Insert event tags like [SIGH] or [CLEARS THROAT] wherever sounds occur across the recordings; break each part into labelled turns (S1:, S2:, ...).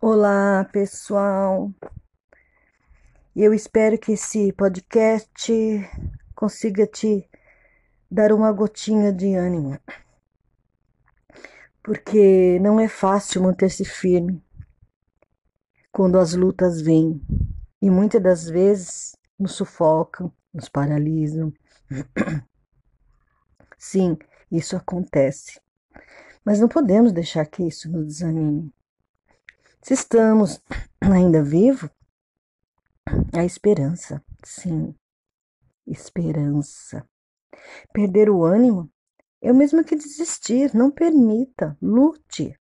S1: Olá, pessoal. Eu espero que esse podcast consiga te dar uma gotinha de ânimo, porque não é fácil manter-se firme quando as lutas vêm e muitas das vezes nos sufocam, nos paralisam. Sim, isso acontece, mas não podemos deixar que isso nos desanime. Se estamos [CLEARS THROAT] ainda vivos, a esperança, sim, esperança. Perder o ânimo é o mesmo que desistir. Não permita, lute.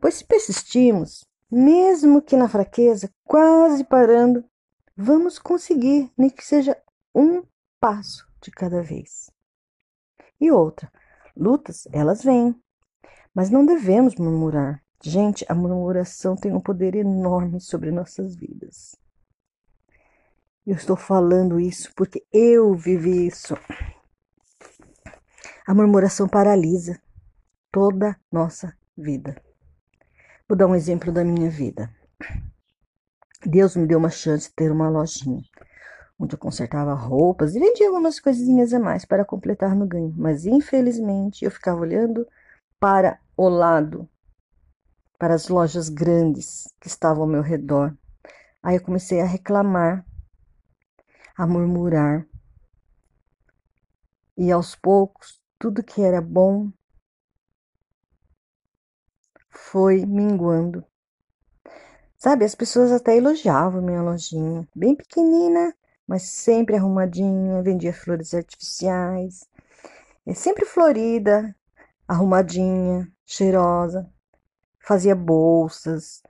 S1: Pois se persistirmos, mesmo que na fraqueza, quase parando, vamos conseguir, nem que seja um passo de cada vez. E outra, lutas, elas vêm, mas não devemos murmurar. Gente, a murmuração tem um poder enorme sobre nossas vidas. Eu estou falando isso porque eu vivi isso. A murmuração paralisa toda nossa vida. Vou dar um exemplo da minha vida. Deus me deu uma chance de ter uma lojinha onde eu consertava roupas e vendia algumas coisinhas a mais para completar no ganho, mas infelizmente eu ficava olhando para o lado para as lojas grandes que estavam ao meu redor. Aí eu comecei a reclamar, a murmurar. E aos poucos, tudo que era bom foi minguando. Sabe, as pessoas até elogiavam minha lojinha, bem pequenina, mas sempre arrumadinha, vendia flores artificiais, é sempre florida, arrumadinha, cheirosa fazia bolsas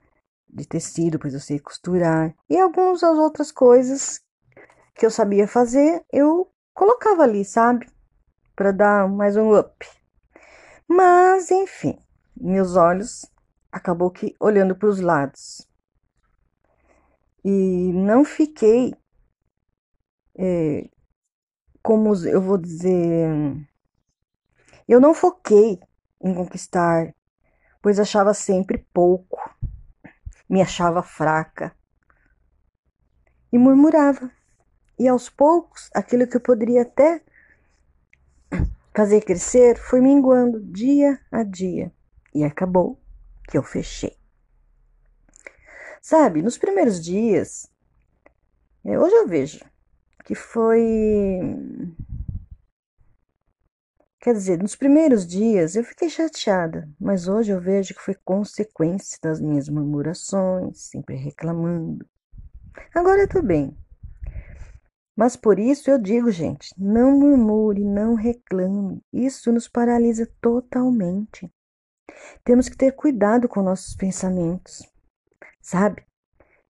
S1: de tecido, pois eu sei costurar, e algumas outras coisas que eu sabia fazer, eu colocava ali, sabe? Para dar mais um up. Mas, enfim, meus olhos acabou que olhando para os lados. E não fiquei, é, como eu vou dizer, eu não foquei em conquistar pois achava sempre pouco, me achava fraca e murmurava. E aos poucos, aquilo que eu poderia até fazer crescer foi minguando dia a dia e acabou que eu fechei. Sabe, nos primeiros dias, é, hoje eu vejo que foi Quer dizer, nos primeiros dias eu fiquei chateada, mas hoje eu vejo que foi consequência das minhas murmurações, sempre reclamando. Agora tudo bem. Mas por isso eu digo, gente, não murmure, não reclame. Isso nos paralisa totalmente. Temos que ter cuidado com nossos pensamentos. Sabe?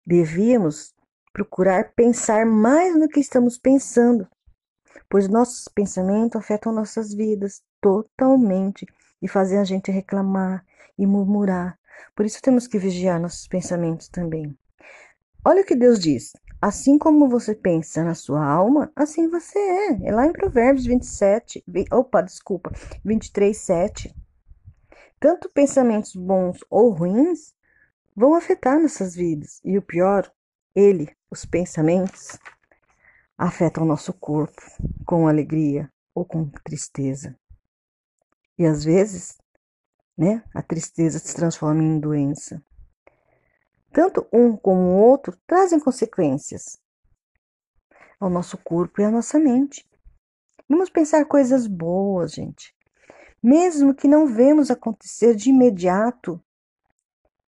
S1: Devíamos procurar pensar mais no que estamos pensando pois nossos pensamentos afetam nossas vidas totalmente e fazem a gente reclamar e murmurar. Por isso temos que vigiar nossos pensamentos também. Olha o que Deus diz: assim como você pensa na sua alma, assim você é. É lá em Provérbios 27, opa, desculpa, 23, 7. Tanto pensamentos bons ou ruins vão afetar nossas vidas. E o pior, ele, os pensamentos, afetam o nosso corpo com alegria ou com tristeza. E às vezes, né, a tristeza se transforma em doença. Tanto um como o outro trazem consequências ao nosso corpo e à nossa mente. Vamos pensar coisas boas, gente. Mesmo que não vemos acontecer de imediato,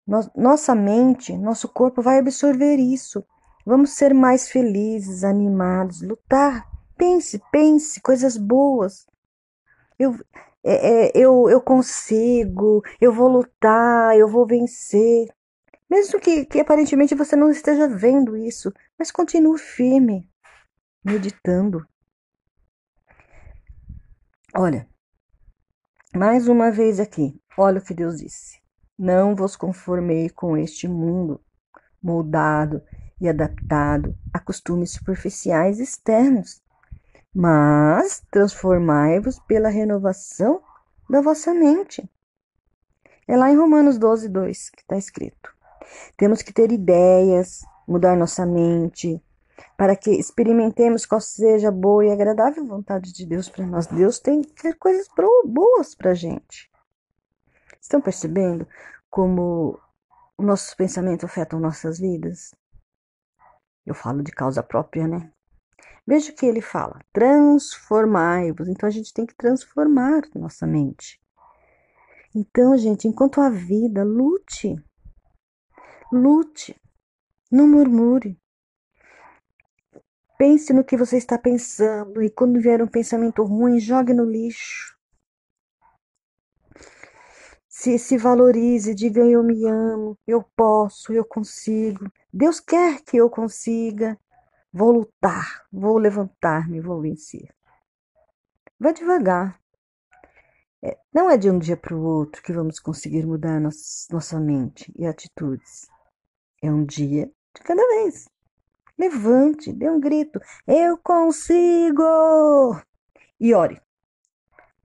S1: nossa mente, nosso corpo vai absorver isso Vamos ser mais felizes, animados, lutar. Pense, pense, coisas boas. Eu, é, é, eu, eu consigo, eu vou lutar, eu vou vencer. Mesmo que, que aparentemente você não esteja vendo isso, mas continue firme, meditando. Olha, mais uma vez aqui, olha o que Deus disse. Não vos conformei com este mundo moldado e adaptado a costumes superficiais externos, mas transformai-vos pela renovação da vossa mente. É lá em Romanos 12, 2 que está escrito. Temos que ter ideias, mudar nossa mente, para que experimentemos qual seja a boa e agradável vontade de Deus para nós. Deus tem quer coisas boas para a gente. Estão percebendo como os nossos pensamentos afetam nossas vidas? Eu falo de causa própria, né? Veja o que ele fala: transformai-vos. Então a gente tem que transformar nossa mente. Então, gente, enquanto a vida, lute. Lute. Não murmure. Pense no que você está pensando e quando vier um pensamento ruim, jogue no lixo. Se, se valorize, diga eu me amo, eu posso, eu consigo. Deus quer que eu consiga. Vou lutar, vou levantar-me, vou vencer. Vá devagar. É, não é de um dia para o outro que vamos conseguir mudar nossa, nossa mente e atitudes. É um dia de cada vez. Levante, dê um grito. Eu consigo! E ore.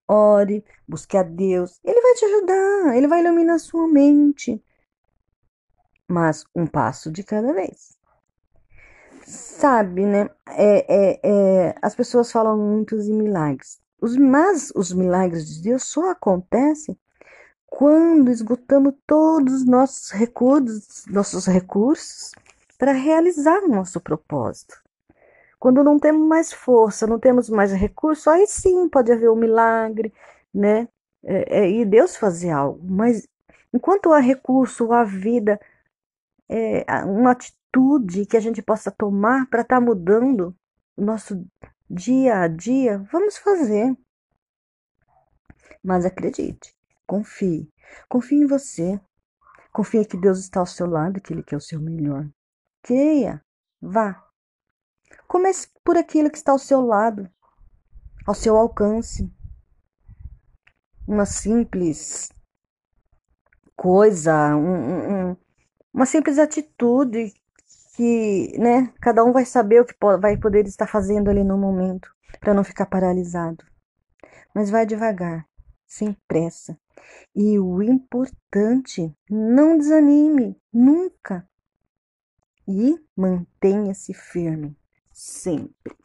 S1: Ore, busque a Deus. Ele vai te ajudar, ele vai iluminar sua mente. Mas um passo de cada vez sabe, né? É, é, é, as pessoas falam muito em milagres. Os, mas os milagres de Deus só acontecem quando esgotamos todos os nossos recursos, nossos recursos para realizar o nosso propósito. Quando não temos mais força, não temos mais recurso, aí sim pode haver um milagre, né? É, é, e Deus fazer algo. Mas enquanto há recurso, há vida, é, uma atitude que a gente possa tomar para estar tá mudando o nosso dia a dia, vamos fazer. Mas acredite, confie. Confie em você. Confie que Deus está ao seu lado, que Ele quer o seu melhor. Creia, vá. Comece por aquilo que está ao seu lado, ao seu alcance. Uma simples coisa, um, um, uma simples atitude que, né, cada um vai saber o que vai poder estar fazendo ali no momento, para não ficar paralisado. Mas vai devagar, sem pressa. E o importante, não desanime, nunca. E mantenha-se firme, sempre.